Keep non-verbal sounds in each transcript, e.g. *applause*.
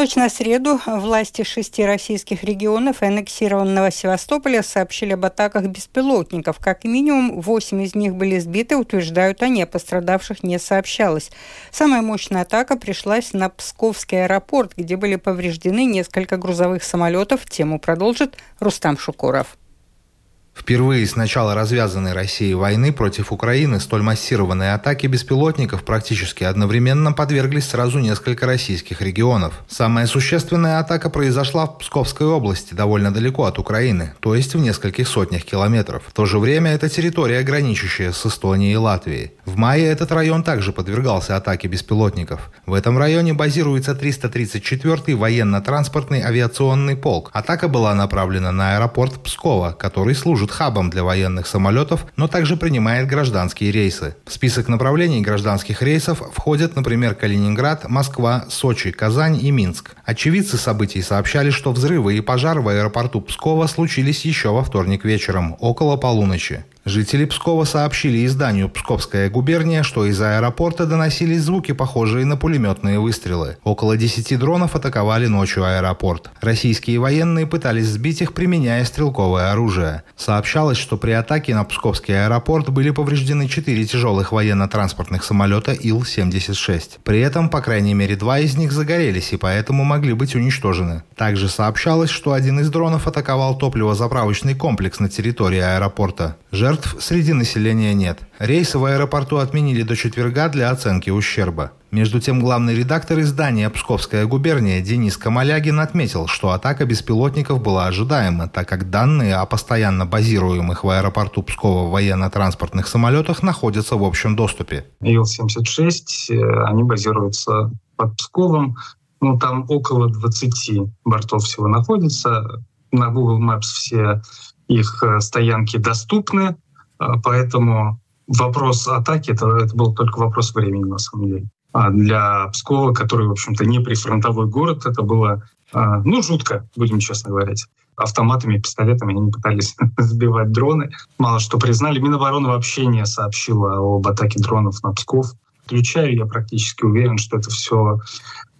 ночь на среду власти шести российских регионов и аннексированного Севастополя сообщили об атаках беспилотников. Как минимум, восемь из них были сбиты, утверждают они, о пострадавших не сообщалось. Самая мощная атака пришлась на Псковский аэропорт, где были повреждены несколько грузовых самолетов. Тему продолжит Рустам Шукуров. Впервые с начала развязанной Россией войны против Украины столь массированные атаки беспилотников практически одновременно подверглись сразу несколько российских регионов. Самая существенная атака произошла в Псковской области, довольно далеко от Украины, то есть в нескольких сотнях километров. В то же время это территория, граничащая с Эстонией и Латвией. В мае этот район также подвергался атаке беспилотников. В этом районе базируется 334-й военно-транспортный авиационный полк. Атака была направлена на аэропорт Пскова, который служит служит хабом для военных самолетов, но также принимает гражданские рейсы. В список направлений гражданских рейсов входят, например, Калининград, Москва, Сочи, Казань и Минск. Очевидцы событий сообщали, что взрывы и пожар в аэропорту Пскова случились еще во вторник вечером, около полуночи. Жители Пскова сообщили изданию «Псковская губерния», что из аэропорта доносились звуки, похожие на пулеметные выстрелы. Около 10 дронов атаковали ночью аэропорт. Российские военные пытались сбить их, применяя стрелковое оружие. Сообщалось, что при атаке на Псковский аэропорт были повреждены 4 тяжелых военно-транспортных самолета Ил-76. При этом, по крайней мере, два из них загорелись и поэтому могли быть уничтожены. Также сообщалось, что один из дронов атаковал топливозаправочный комплекс на территории аэропорта. Жертв среди населения нет. Рейсы в аэропорту отменили до четверга для оценки ущерба. Между тем, главный редактор издания «Псковская губерния» Денис Камалягин отметил, что атака беспилотников была ожидаема, так как данные о постоянно базируемых в аэропорту Пскова военно-транспортных самолетах находятся в общем доступе. Ил-76, э, они базируются под Псковом. Ну, там около 20 бортов всего находится. На Google Maps все их э, стоянки доступны, поэтому вопрос атаки это, это был только вопрос времени на самом деле. А для Пскова, который, в общем-то, не прифронтовой город, это было, э, ну, жутко, будем честно говорить. Автоматами, пистолетами они пытались *laughs* сбивать дроны. Мало что признали. Минобороны вообще не сообщила об атаке дронов на Псков. Включаю, я практически уверен, что это все а,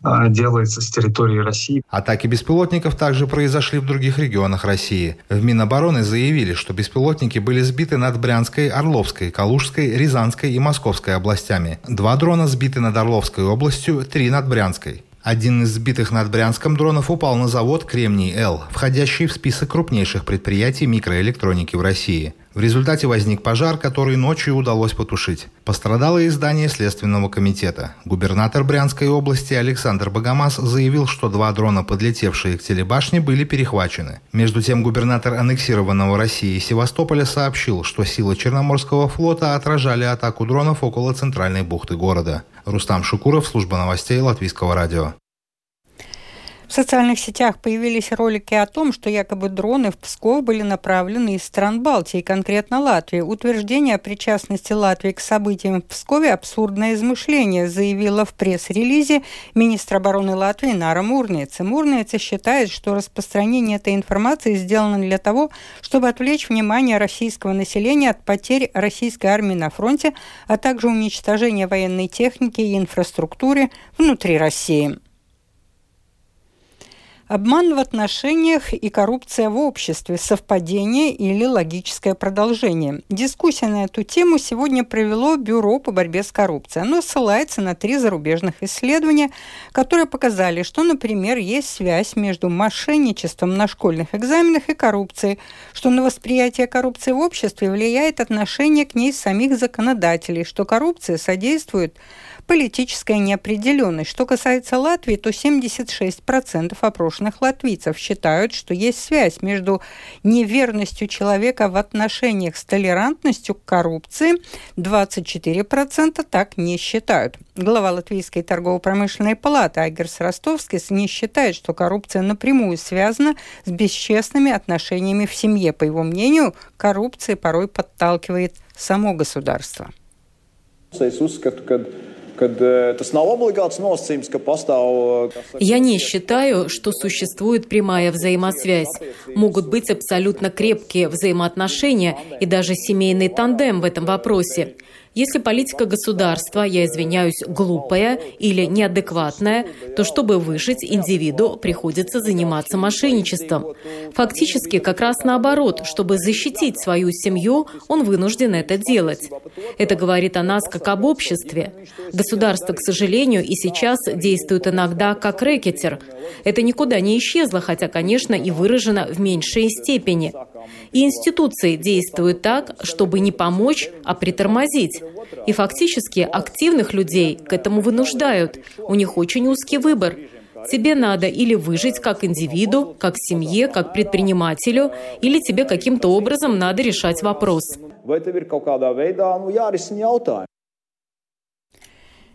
делается с территории России. Атаки беспилотников также произошли в других регионах России. В Минобороны заявили, что беспилотники были сбиты над Брянской, Орловской, Калужской, Рязанской и Московской областями. Два дрона сбиты над Орловской областью, три над Брянской. Один из сбитых над Брянском дронов упал на завод «Кремний-Л», входящий в список крупнейших предприятий микроэлектроники в России. В результате возник пожар, который ночью удалось потушить. Пострадало и здание Следственного комитета. Губернатор Брянской области Александр Богомаз заявил, что два дрона, подлетевшие к телебашне, были перехвачены. Между тем, губернатор аннексированного России Севастополя сообщил, что силы Черноморского флота отражали атаку дронов около центральной бухты города. Рустам Шукуров, служба новостей Латвийского радио. В социальных сетях появились ролики о том, что якобы дроны в Псков были направлены из стран Балтии, конкретно Латвии. Утверждение о причастности Латвии к событиям в Пскове – абсурдное измышление, заявила в пресс-релизе министр обороны Латвии Нара Мурница. Мурница считает, что распространение этой информации сделано для того, чтобы отвлечь внимание российского населения от потерь российской армии на фронте, а также уничтожения военной техники и инфраструктуры внутри России. Обман в отношениях и коррупция в обществе, совпадение или логическое продолжение. Дискуссия на эту тему сегодня провело Бюро по борьбе с коррупцией. Оно ссылается на три зарубежных исследования, которые показали, что, например, есть связь между мошенничеством на школьных экзаменах и коррупцией, что на восприятие коррупции в обществе влияет отношение к ней самих законодателей, что коррупция содействует политическая неопределенность. Что касается Латвии, то 76% опрошенных латвийцев считают, что есть связь между неверностью человека в отношениях с толерантностью к коррупции. 24% так не считают. Глава Латвийской торгово-промышленной палаты Айгерс Ростовский не считает, что коррупция напрямую связана с бесчестными отношениями в семье. По его мнению, коррупция порой подталкивает само государство. Es uzskatu, ka Я не считаю, что существует прямая взаимосвязь. Могут быть абсолютно крепкие взаимоотношения и даже семейный тандем в этом вопросе. Если политика государства, я извиняюсь, глупая или неадекватная, то чтобы выжить, индивиду приходится заниматься мошенничеством. Фактически как раз наоборот, чтобы защитить свою семью, он вынужден это делать. Это говорит о нас как об обществе. Государство, к сожалению, и сейчас действует иногда как рэкетер. Это никуда не исчезло, хотя, конечно, и выражено в меньшей степени. И институции действуют так, чтобы не помочь, а притормозить. И фактически активных людей к этому вынуждают. У них очень узкий выбор. Тебе надо или выжить как индивиду, как семье, как предпринимателю, или тебе каким-то образом надо решать вопрос.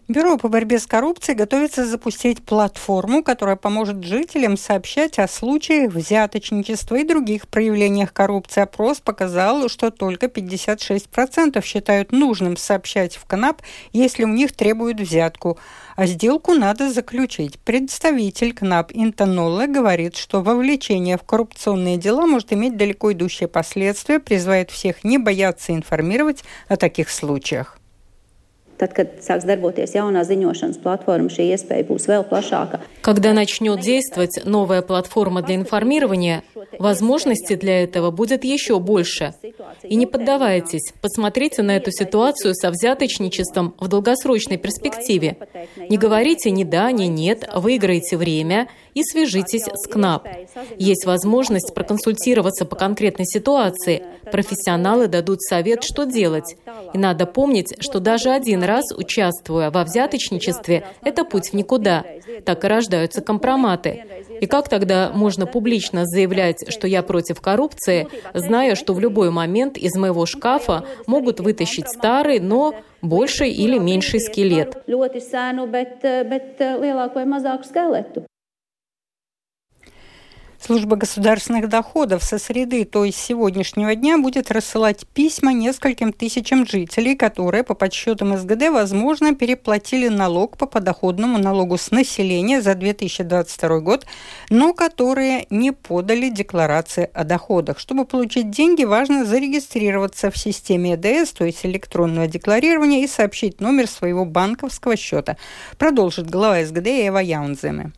Бюро по борьбе с коррупцией готовится запустить платформу, которая поможет жителям сообщать о случаях взяточничества и других проявлениях коррупции. Опрос показал, что только 56% считают нужным сообщать в КНАП, если у них требуют взятку. А сделку надо заключить. Представитель КНАП Интонолла говорит, что вовлечение в коррупционные дела может иметь далеко идущие последствия, призывает всех не бояться информировать о таких случаях. Когда начнет действовать новая платформа для информирования, возможностей для этого будет еще больше. И не поддавайтесь, посмотрите на эту ситуацию со взяточничеством в долгосрочной перспективе. Не говорите ни да, ни нет, выиграйте время и свяжитесь с КНАП. Есть возможность проконсультироваться по конкретной ситуации. Профессионалы дадут совет, что делать. И надо помнить, что даже один раз участвуя во взяточничестве, это путь в никуда. Так и рождаются компроматы. И как тогда можно публично заявлять, что я против коррупции, зная, что в любой момент из моего шкафа могут вытащить старый, но больший или меньший скелет? Служба государственных доходов со среды, то есть сегодняшнего дня, будет рассылать письма нескольким тысячам жителей, которые по подсчетам СГД, возможно, переплатили налог по подоходному налогу с населения за 2022 год, но которые не подали декларации о доходах. Чтобы получить деньги, важно зарегистрироваться в системе ЕДС, то есть электронного декларирования, и сообщить номер своего банковского счета. Продолжит глава СГД Эва Яунземе.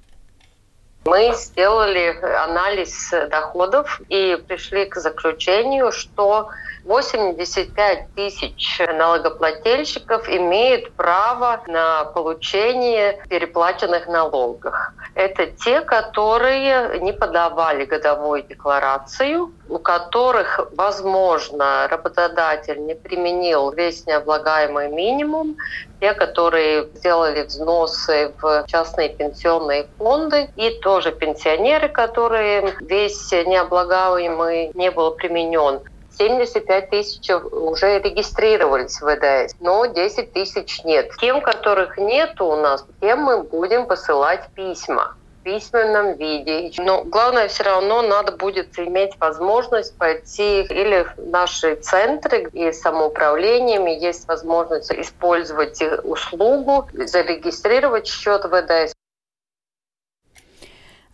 Мы сделали анализ доходов и пришли к заключению, что 85 тысяч налогоплательщиков имеют право на получение переплаченных налогов. Это те, которые не подавали годовую декларацию, у которых, возможно, работодатель не применил весь необлагаемый минимум, те, которые сделали взносы в частные пенсионные фонды, и тоже пенсионеры, которые весь необлагаемый не был применен. 75 тысяч уже регистрировались в ВДС, но 10 тысяч нет. Тем, которых нет у нас, тем мы будем посылать письма письменном виде. Но главное все равно надо будет иметь возможность пойти или в наши центры и самоуправлениями есть возможность использовать услугу, зарегистрировать счет ВДС.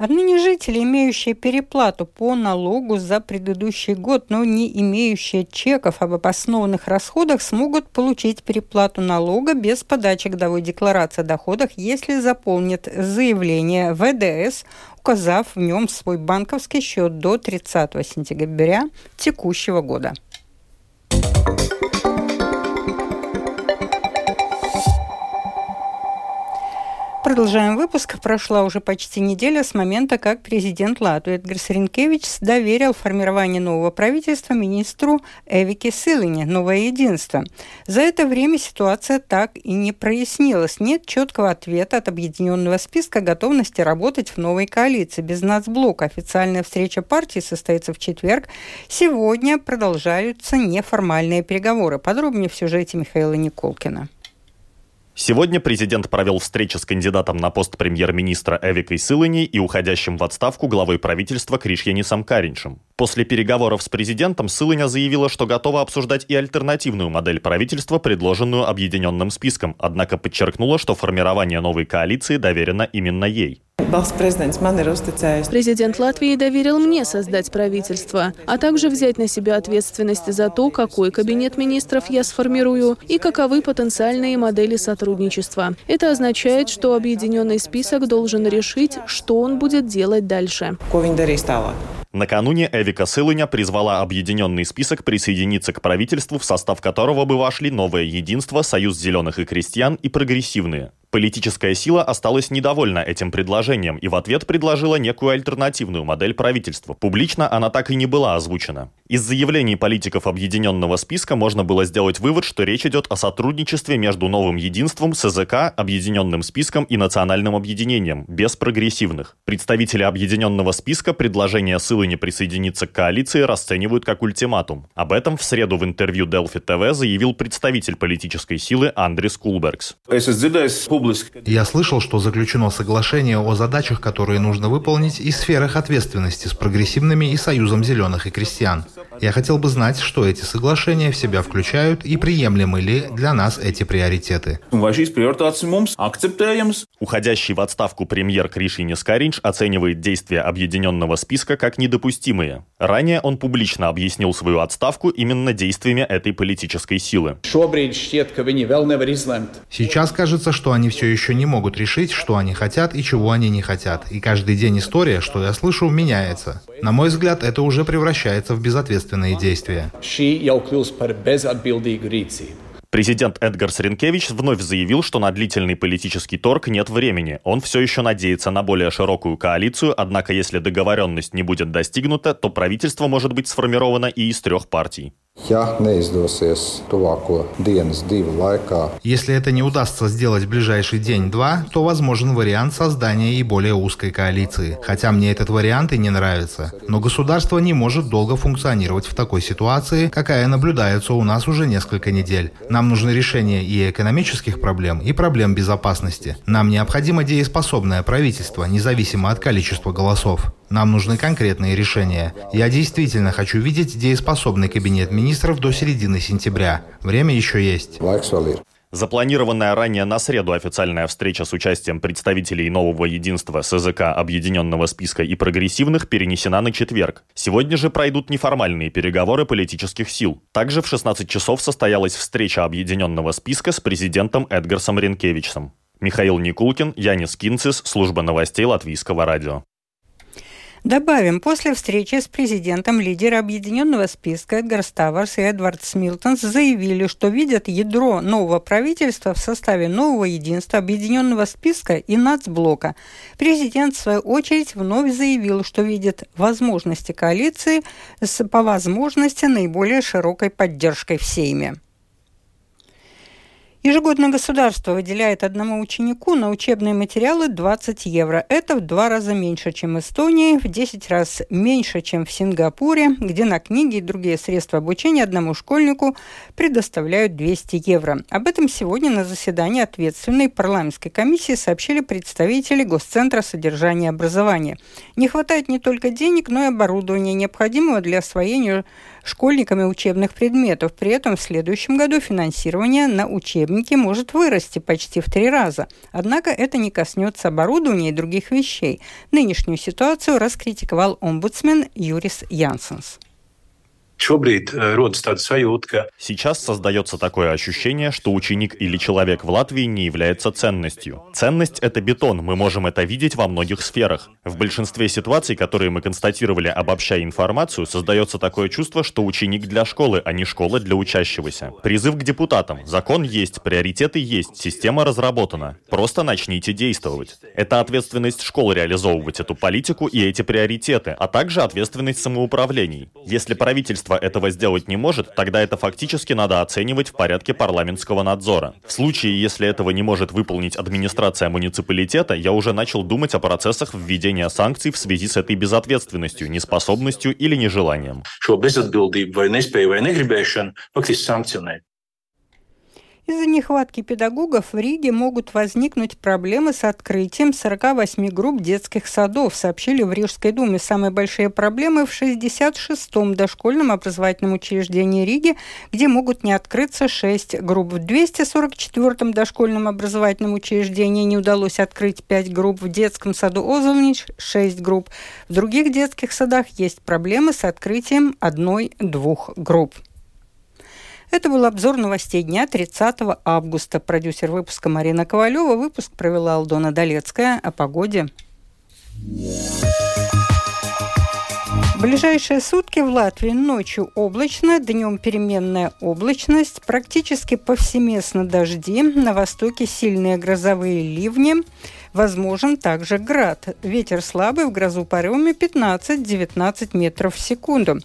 Отныне жители, имеющие переплату по налогу за предыдущий год, но не имеющие чеков об обоснованных расходах, смогут получить переплату налога без подачи годовой декларации о доходах, если заполнят заявление ВДС, указав в нем свой банковский счет до 30 сентября текущего года. Продолжаем выпуск. Прошла уже почти неделя с момента, как президент Латвии Эдгарс Ринкевич доверил формирование нового правительства министру Эвике Силине «Новое единство». За это время ситуация так и не прояснилась. Нет четкого ответа от объединенного списка готовности работать в новой коалиции без нацблока. Официальная встреча партии состоится в четверг. Сегодня продолжаются неформальные переговоры. Подробнее в сюжете Михаила Николкина. Сегодня президент провел встречу с кандидатом на пост премьер-министра Эвикой Сылани и уходящим в отставку главой правительства Кришьянисом Каринчем. После переговоров с президентом Сылыня заявила, что готова обсуждать и альтернативную модель правительства, предложенную объединенным списком, однако подчеркнула, что формирование новой коалиции доверено именно ей. Президент Латвии доверил мне создать правительство, а также взять на себя ответственность за то, какой кабинет министров я сформирую и каковы потенциальные модели сотрудничества. Это означает, что объединенный список должен решить, что он будет делать дальше. Накануне Эвика Сылыня призвала объединенный список присоединиться к правительству, в состав которого бы вошли Новое Единство, Союз Зеленых и Крестьян и Прогрессивные. Политическая сила осталась недовольна этим предложением и в ответ предложила некую альтернативную модель правительства. Публично она так и не была озвучена. Из заявлений политиков объединенного списка можно было сделать вывод, что речь идет о сотрудничестве между новым единством, СЗК, объединенным списком и национальным объединением, без прогрессивных. Представители объединенного списка предложение силы не присоединиться к коалиции расценивают как ультиматум. Об этом в среду в интервью Delphi TV заявил представитель политической силы Андрис Кулбергс. Я слышал, что заключено соглашение о задачах, которые нужно выполнить, и сферах ответственности с прогрессивными и Союзом зеленых и крестьян. Я хотел бы знать, что эти соглашения в себя включают и приемлемы ли для нас эти приоритеты. Уходящий в отставку премьер Кришинис Каринч оценивает действия объединенного списка как недопустимые. Ранее он публично объяснил свою отставку именно действиями этой политической силы. Сейчас кажется, что они все еще не могут решить, что они хотят и чего они не хотят. И каждый день история, что я слышу, меняется. На мой взгляд, это уже превращается в безответственные действия. Президент Эдгар Сренкевич вновь заявил, что на длительный политический торг нет времени. Он все еще надеется на более широкую коалицию, однако если договоренность не будет достигнута, то правительство может быть сформировано и из трех партий. Если это не удастся сделать в ближайший день-два, то возможен вариант создания и более узкой коалиции. Хотя мне этот вариант и не нравится. Но государство не может долго функционировать в такой ситуации, какая наблюдается у нас уже несколько недель. Нам нужно решение и экономических проблем, и проблем безопасности. Нам необходимо дееспособное правительство, независимо от количества голосов. Нам нужны конкретные решения. Я действительно хочу видеть дееспособный кабинет министров до середины сентября. Время еще есть. Запланированная ранее на среду официальная встреча с участием представителей нового единства СЗК Объединенного списка и прогрессивных перенесена на четверг. Сегодня же пройдут неформальные переговоры политических сил. Также в 16 часов состоялась встреча Объединенного списка с президентом Эдгарсом Ренкевичем. Михаил Никулкин, Янис Кинцис, служба новостей Латвийского радио. Добавим, после встречи с президентом лидеры объединенного списка Эдгар Ставарс и Эдвард Смилтонс заявили, что видят ядро нового правительства в составе нового единства объединенного списка и нацблока. Президент, в свою очередь, вновь заявил, что видит возможности коалиции с, по возможности, наиболее широкой поддержкой в Сейме. Ежегодно государство выделяет одному ученику на учебные материалы 20 евро. Это в два раза меньше, чем в Эстонии, в 10 раз меньше, чем в Сингапуре, где на книги и другие средства обучения одному школьнику предоставляют 200 евро. Об этом сегодня на заседании ответственной парламентской комиссии сообщили представители Госцентра содержания образования. Не хватает не только денег, но и оборудования, необходимого для освоения школьниками учебных предметов. При этом в следующем году финансирование на учебники может вырасти почти в три раза. Однако это не коснется оборудования и других вещей. Нынешнюю ситуацию раскритиковал омбудсмен Юрис Янсенс. Э, Сейчас создается такое ощущение, что ученик или человек в Латвии не является ценностью. Ценность — это бетон, мы можем это видеть во многих сферах. В большинстве ситуаций, которые мы констатировали, обобщая информацию, создается такое чувство, что ученик для школы, а не школа для учащегося. Призыв к депутатам. Закон есть, приоритеты есть, система разработана. Просто начните действовать. Это ответственность школы реализовывать эту политику и эти приоритеты, а также ответственность самоуправлений. Если правительство правительство этого сделать не может, тогда это фактически надо оценивать в порядке парламентского надзора. В случае, если этого не может выполнить администрация муниципалитета, я уже начал думать о процессах введения санкций в связи с этой безответственностью, неспособностью или нежеланием. Из-за нехватки педагогов в Риге могут возникнуть проблемы с открытием 48 групп детских садов, сообщили в Рижской думе. Самые большие проблемы в 66-м дошкольном образовательном учреждении Риги, где могут не открыться 6 групп. В 244-м дошкольном образовательном учреждении не удалось открыть 5 групп. В детском саду Озолнич 6 групп. В других детских садах есть проблемы с открытием одной-двух групп. Это был обзор новостей дня 30 августа. Продюсер выпуска Марина Ковалева. Выпуск провела Алдона Долецкая. О погоде. Ближайшие сутки в Латвии ночью облачно, днем переменная облачность, практически повсеместно дожди, на востоке сильные грозовые ливни. Возможен также град. Ветер слабый, в грозу порывами 15-19 метров в секунду.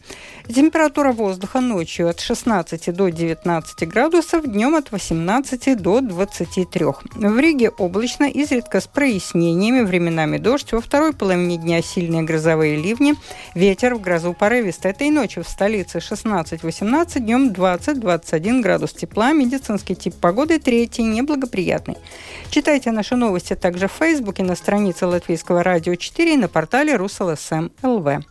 Температура воздуха ночью от 16 до 19 градусов, днем от 18 до 23. В Риге облачно, изредка с прояснениями, временами дождь. Во второй половине дня сильные грозовые ливни. Ветер в грозу порывист. Этой ночью в столице 16-18, днем 20-21 градус тепла. Медицинский тип погоды третий, неблагоприятный. Читайте наши новости также в Фейсбуке, на странице Латвийского радио 4 и на портале РуслСМ эм ЛВ.